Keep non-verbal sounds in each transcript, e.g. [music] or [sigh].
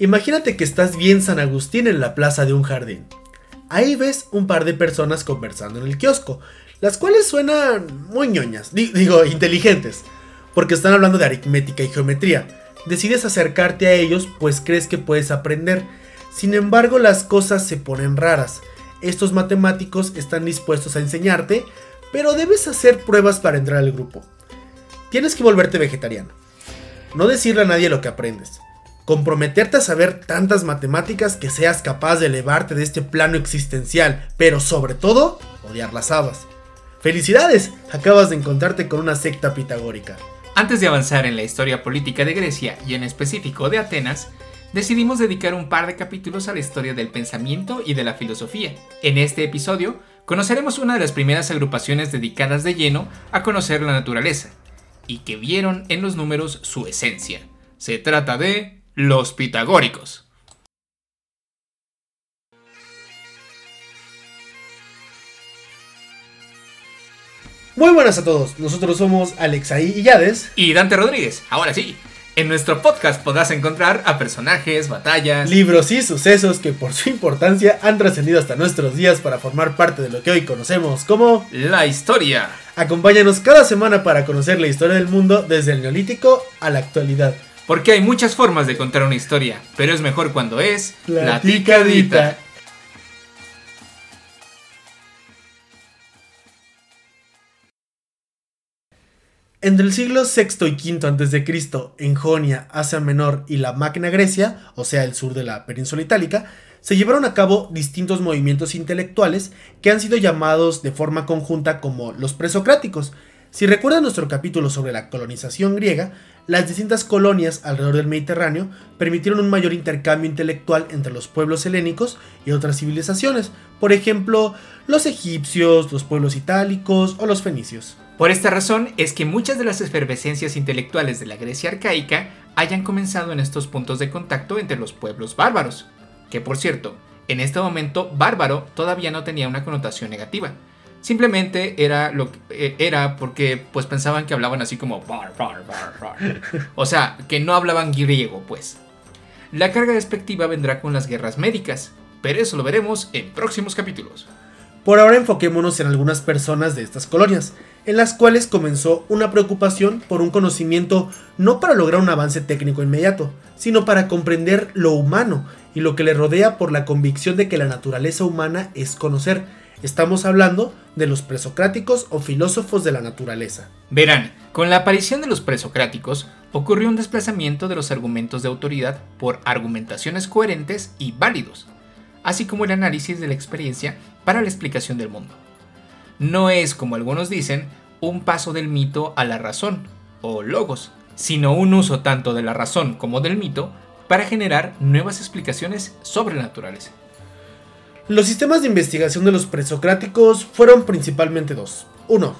Imagínate que estás bien San Agustín en la plaza de un jardín. Ahí ves un par de personas conversando en el kiosco, las cuales suenan muy ñoñas, digo, inteligentes, porque están hablando de aritmética y geometría. Decides acercarte a ellos pues crees que puedes aprender. Sin embargo, las cosas se ponen raras. Estos matemáticos están dispuestos a enseñarte, pero debes hacer pruebas para entrar al grupo. Tienes que volverte vegetariano. No decirle a nadie lo que aprendes. Comprometerte a saber tantas matemáticas que seas capaz de elevarte de este plano existencial, pero sobre todo, odiar las habas. ¡Felicidades! Acabas de encontrarte con una secta pitagórica. Antes de avanzar en la historia política de Grecia y en específico de Atenas, decidimos dedicar un par de capítulos a la historia del pensamiento y de la filosofía. En este episodio, conoceremos una de las primeras agrupaciones dedicadas de lleno a conocer la naturaleza, y que vieron en los números su esencia. Se trata de los pitagóricos. Muy buenas a todos, nosotros somos Alexaí y Yades. Y Dante Rodríguez, ahora sí. En nuestro podcast podrás encontrar a personajes, batallas, libros y sucesos que por su importancia han trascendido hasta nuestros días para formar parte de lo que hoy conocemos como la historia. Acompáñanos cada semana para conocer la historia del mundo desde el neolítico a la actualidad. Porque hay muchas formas de contar una historia, pero es mejor cuando es platicadita. Entre el siglo VI y V a.C., en Jonia, Asia Menor y la Magna Grecia, o sea, el sur de la península itálica, se llevaron a cabo distintos movimientos intelectuales que han sido llamados de forma conjunta como los presocráticos. Si recuerdan nuestro capítulo sobre la colonización griega, las distintas colonias alrededor del Mediterráneo permitieron un mayor intercambio intelectual entre los pueblos helénicos y otras civilizaciones, por ejemplo, los egipcios, los pueblos itálicos o los fenicios. Por esta razón es que muchas de las efervescencias intelectuales de la Grecia arcaica hayan comenzado en estos puntos de contacto entre los pueblos bárbaros, que por cierto, en este momento bárbaro todavía no tenía una connotación negativa. Simplemente era lo eh, era porque pues pensaban que hablaban así como O sea, que no hablaban griego, pues. La carga despectiva vendrá con las guerras médicas, pero eso lo veremos en próximos capítulos. Por ahora enfoquémonos en algunas personas de estas colonias, en las cuales comenzó una preocupación por un conocimiento no para lograr un avance técnico inmediato, sino para comprender lo humano y lo que le rodea por la convicción de que la naturaleza humana es conocer. Estamos hablando de los presocráticos o filósofos de la naturaleza. Verán, con la aparición de los presocráticos ocurrió un desplazamiento de los argumentos de autoridad por argumentaciones coherentes y válidos, así como el análisis de la experiencia para la explicación del mundo no es, como algunos dicen, un paso del mito a la razón, o logos, sino un uso tanto de la razón como del mito para generar nuevas explicaciones sobrenaturales. Los sistemas de investigación de los presocráticos fueron principalmente dos. Uno,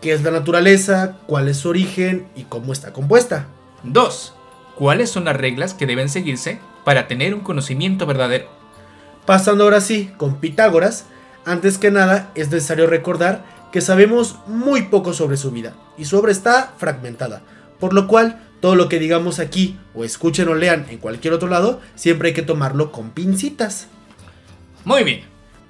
¿qué es la naturaleza? ¿Cuál es su origen? ¿Y cómo está compuesta? Dos, ¿cuáles son las reglas que deben seguirse para tener un conocimiento verdadero? Pasando ahora sí con Pitágoras, antes que nada, es necesario recordar que sabemos muy poco sobre su vida y su obra está fragmentada, por lo cual todo lo que digamos aquí o escuchen o lean en cualquier otro lado, siempre hay que tomarlo con pincitas. Muy bien,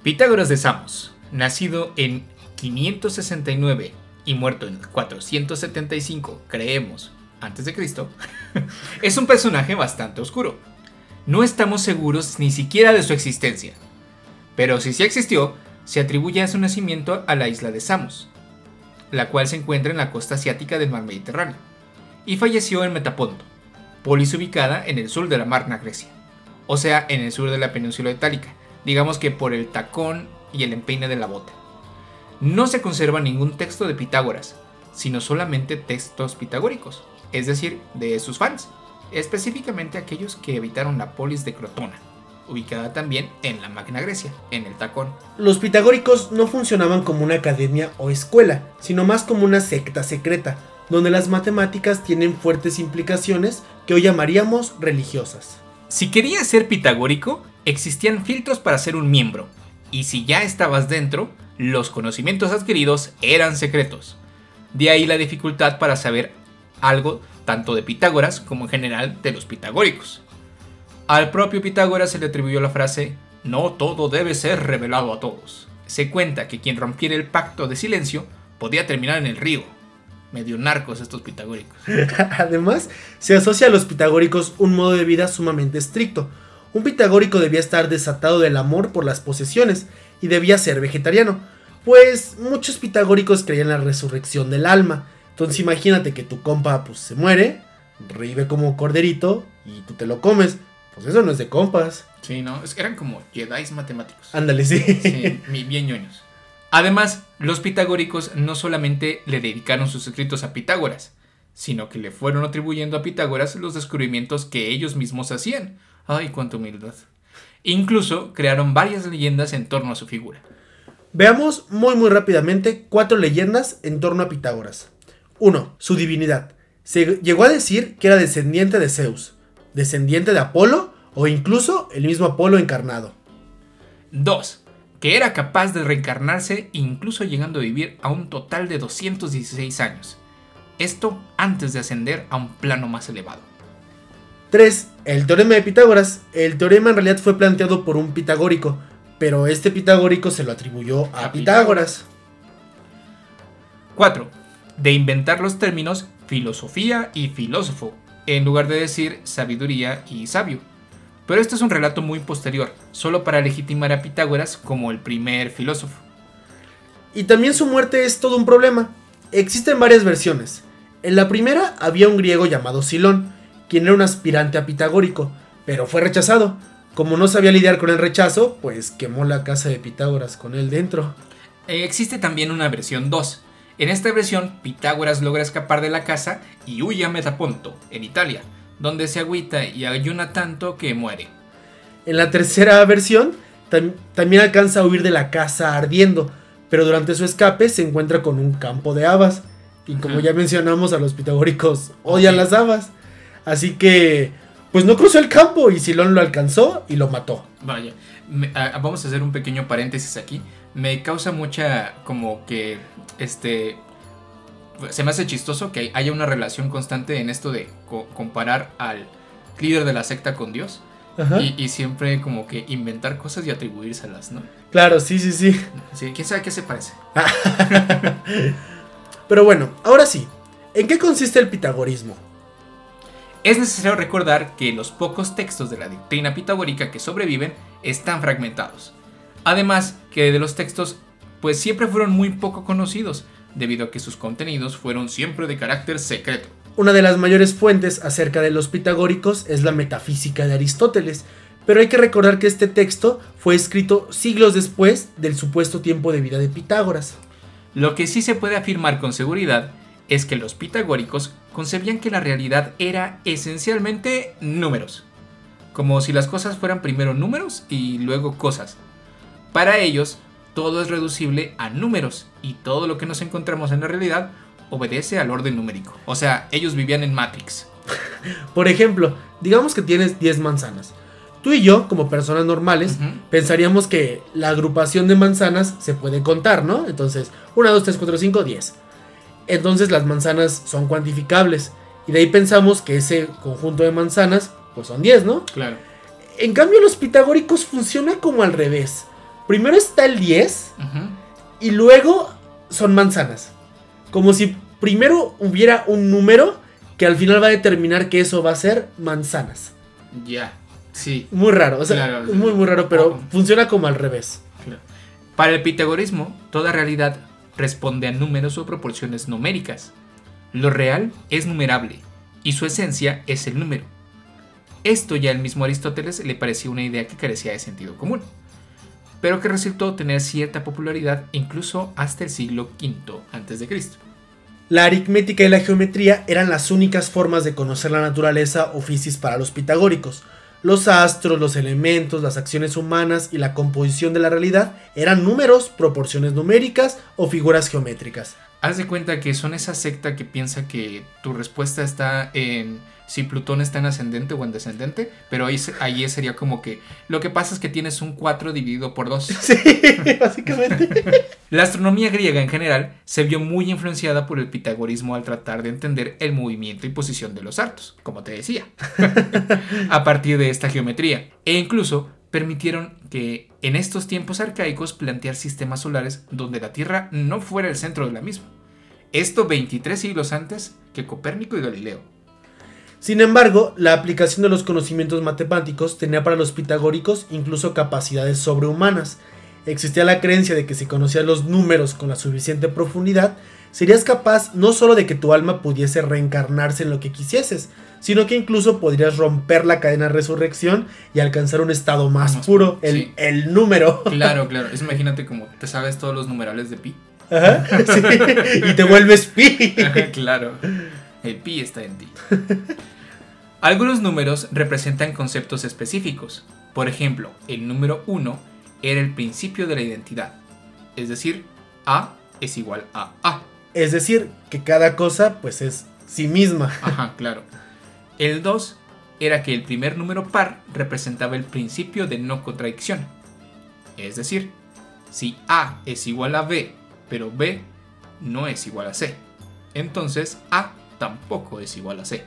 Pitágoras de Samos, nacido en 569 y muerto en 475, creemos, antes de Cristo, [laughs] es un personaje bastante oscuro. No estamos seguros ni siquiera de su existencia. Pero si sí existió, se atribuye a su nacimiento a la isla de Samos, la cual se encuentra en la costa asiática del mar Mediterráneo, y falleció en Metaponto, polis ubicada en el sur de la Magna Grecia, o sea, en el sur de la península itálica, digamos que por el tacón y el empeine de la bota. No se conserva ningún texto de Pitágoras, sino solamente textos pitagóricos, es decir, de sus fans, específicamente aquellos que evitaron la polis de Crotona ubicada también en la Magna Grecia, en el tacón. Los pitagóricos no funcionaban como una academia o escuela, sino más como una secta secreta, donde las matemáticas tienen fuertes implicaciones que hoy llamaríamos religiosas. Si querías ser pitagórico, existían filtros para ser un miembro, y si ya estabas dentro, los conocimientos adquiridos eran secretos. De ahí la dificultad para saber algo tanto de Pitágoras como en general de los pitagóricos. Al propio Pitágoras se le atribuyó la frase, no todo debe ser revelado a todos. Se cuenta que quien rompiera el pacto de silencio podía terminar en el río. Medio narcos estos pitagóricos. [laughs] Además, se asocia a los pitagóricos un modo de vida sumamente estricto. Un pitagórico debía estar desatado del amor por las posesiones y debía ser vegetariano, pues muchos pitagóricos creían en la resurrección del alma. Entonces imagínate que tu compa pues se muere, revive como corderito y tú te lo comes. Pues eso no es de compas. Sí, no, eran como Jedi matemáticos. Ándale, sí. Sí, bien ñoños. Además, los pitagóricos no solamente le dedicaron sus escritos a Pitágoras, sino que le fueron atribuyendo a Pitágoras los descubrimientos que ellos mismos hacían. Ay, cuánta humildad. Incluso crearon varias leyendas en torno a su figura. Veamos muy muy rápidamente cuatro leyendas en torno a Pitágoras. 1. Su divinidad. Se llegó a decir que era descendiente de Zeus, descendiente de Apolo o incluso el mismo Apolo encarnado. 2. Que era capaz de reencarnarse incluso llegando a vivir a un total de 216 años. Esto antes de ascender a un plano más elevado. 3. El teorema de Pitágoras. El teorema en realidad fue planteado por un pitagórico, pero este pitagórico se lo atribuyó a, A Pitágoras. 4. De inventar los términos filosofía y filósofo, en lugar de decir sabiduría y sabio. Pero esto es un relato muy posterior, solo para legitimar a Pitágoras como el primer filósofo. Y también su muerte es todo un problema. Existen varias versiones. En la primera había un griego llamado Silón, quien era un aspirante a pitagórico, pero fue rechazado. Como no sabía lidiar con el rechazo, pues quemó la casa de Pitágoras con él dentro. Eh, Existe también una versión 2. En esta versión, Pitágoras logra escapar de la casa y huye a Metaponto, en Italia, donde se agüita y ayuna tanto que muere. En la tercera versión, tam- también alcanza a huir de la casa ardiendo, pero durante su escape se encuentra con un campo de habas. Y como ya mencionamos, a los pitagóricos odian las habas. Así que, pues no cruzó el campo y Silón lo alcanzó y lo mató. Vaya, me- vamos a hacer un pequeño paréntesis aquí. Me causa mucha como que este se me hace chistoso que haya una relación constante en esto de co- comparar al líder de la secta con Dios y, y siempre como que inventar cosas y atribuírselas, ¿no? Claro, sí, sí, sí. Sí, quién sabe qué se parece. [laughs] Pero bueno, ahora sí. ¿En qué consiste el pitagorismo? Es necesario recordar que los pocos textos de la doctrina pitagórica que sobreviven están fragmentados. Además que de los textos pues siempre fueron muy poco conocidos, debido a que sus contenidos fueron siempre de carácter secreto. Una de las mayores fuentes acerca de los pitagóricos es la metafísica de Aristóteles, pero hay que recordar que este texto fue escrito siglos después del supuesto tiempo de vida de Pitágoras. Lo que sí se puede afirmar con seguridad es que los pitagóricos concebían que la realidad era esencialmente números, como si las cosas fueran primero números y luego cosas. Para ellos, todo es reducible a números y todo lo que nos encontramos en la realidad obedece al orden numérico. O sea, ellos vivían en Matrix. [laughs] Por ejemplo, digamos que tienes 10 manzanas. Tú y yo, como personas normales, pensaríamos que la agrupación de manzanas se puede contar, ¿no? Entonces, 1, 2, 3, 4, 5, 10. Entonces las manzanas son cuantificables. Y de ahí pensamos que ese conjunto de manzanas, pues son 10, ¿no? Claro. En cambio, los pitagóricos funciona como al revés. Primero está el 10 Ujú. y luego son manzanas. Como si primero hubiera un número que al final va a determinar que eso va a ser manzanas. Ya. Sí. Muy raro, o sea, Claro. muy muy raro, pero funciona como al revés. Claro. Para el pitagorismo, toda realidad responde a números o proporciones numéricas. Lo real es numerable y su esencia es el número. Esto ya al mismo Aristóteles le parecía una idea que carecía de sentido común, pero que resultó tener cierta popularidad incluso hasta el siglo V a.C. La aritmética y la geometría eran las únicas formas de conocer la naturaleza o fisis para los pitagóricos. Los astros, los elementos, las acciones humanas y la composición de la realidad eran números, proporciones numéricas o figuras geométricas. Haz de cuenta que son esa secta que piensa que tu respuesta está en si Plutón está en ascendente o en descendente, pero ahí, ahí sería como que lo que pasa es que tienes un 4 dividido por 2. [laughs] Sí, básicamente. [laughs] La astronomía griega en general se vio muy influenciada por el pitagorismo al tratar de entender el movimiento y posición de los artos, como te decía, [laughs] a partir de esta geometría, e incluso permitieron que en estos tiempos arcaicos plantear sistemas solares donde la Tierra no fuera el centro de la misma. Esto 23 siglos antes que Copérnico y Galileo. Sin embargo, la aplicación de los conocimientos matemáticos tenía para los pitagóricos incluso capacidades sobrehumanas. Existía la creencia de que si conocías los números con la suficiente profundidad, serías capaz no solo de que tu alma pudiese reencarnarse en lo que quisieses, sino que incluso podrías romper la cadena de resurrección y alcanzar un estado más, puro, el, el, número. Claro, [laughs] claro. Es, imagínate como te sabes todos los numerales de pi. Ajá, sí. [laughs] y te vuelves pi. claro. El pi está en ti. [laughs] Algunos números representan conceptos específicos. Por ejemplo, el número 1 era el principio de la identidad. Es decir, A es igual a A. Es decir, que cada cosa pues es sí misma. [laughs] Ajá, claro. El 2 era que el primer número par representaba el principio de no contradicción. Es decir, si A es igual a B, pero B no es igual a C, entonces A tampoco es igual a C.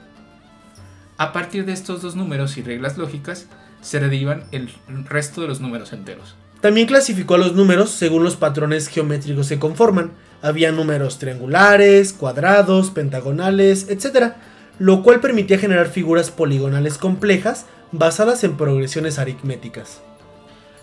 A partir de estos dos números y reglas lógicas, se derivan el resto de los números enteros. También clasificó a los números según los patrones geométricos que conforman. Había números triangulares, cuadrados, pentagonales, etc. Lo cual permitía generar figuras poligonales complejas basadas en progresiones aritméticas.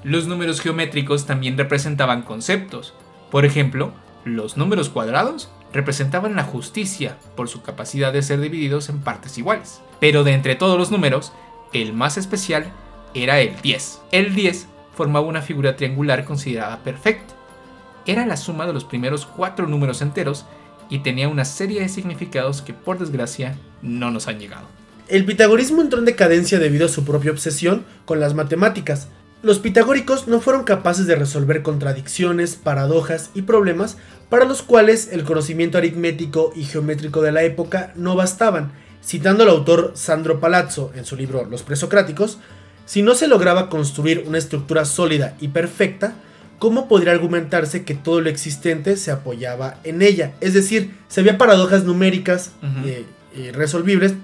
Los números geométricos también representaban conceptos. Por ejemplo, los números cuadrados representaban la justicia por su capacidad de ser divididos en partes iguales. Pero de entre todos los números, el más especial era el 10. El 10 formaba una figura triangular considerada perfecta. Era la suma de los primeros cuatro números enteros y tenía una serie de significados que por desgracia no nos han llegado. El pitagorismo entró en decadencia debido a su propia obsesión con las matemáticas, los pitagóricos no fueron capaces de resolver contradicciones, paradojas y problemas para los cuales el conocimiento aritmético y geométrico de la época no bastaban. Citando al autor Sandro Palazzo en su libro Los presocráticos, si no se lograba construir una estructura sólida y perfecta, ¿cómo podría argumentarse que todo lo existente se apoyaba en ella? Es decir, si había paradojas numéricas eh, eh, resolvibles,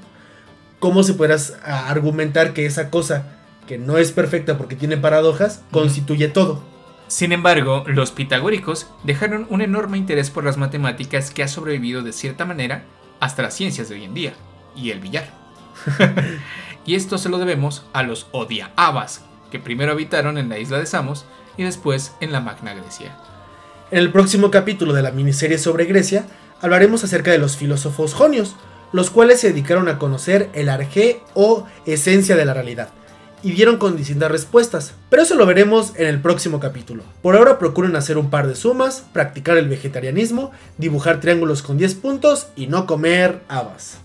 ¿cómo se podría argumentar que esa cosa que no es perfecta porque tiene paradojas, constituye todo. Sin embargo, los pitagóricos dejaron un enorme interés por las matemáticas que ha sobrevivido de cierta manera hasta las ciencias de hoy en día, y el billar. [laughs] y esto se lo debemos a los Odiaabas, que primero habitaron en la isla de Samos y después en la Magna Grecia. En el próximo capítulo de la miniserie sobre Grecia, hablaremos acerca de los filósofos jonios, los cuales se dedicaron a conocer el arjé o esencia de la realidad y dieron con distintas respuestas, pero eso lo veremos en el próximo capítulo. Por ahora procuren hacer un par de sumas, practicar el vegetarianismo, dibujar triángulos con 10 puntos y no comer habas.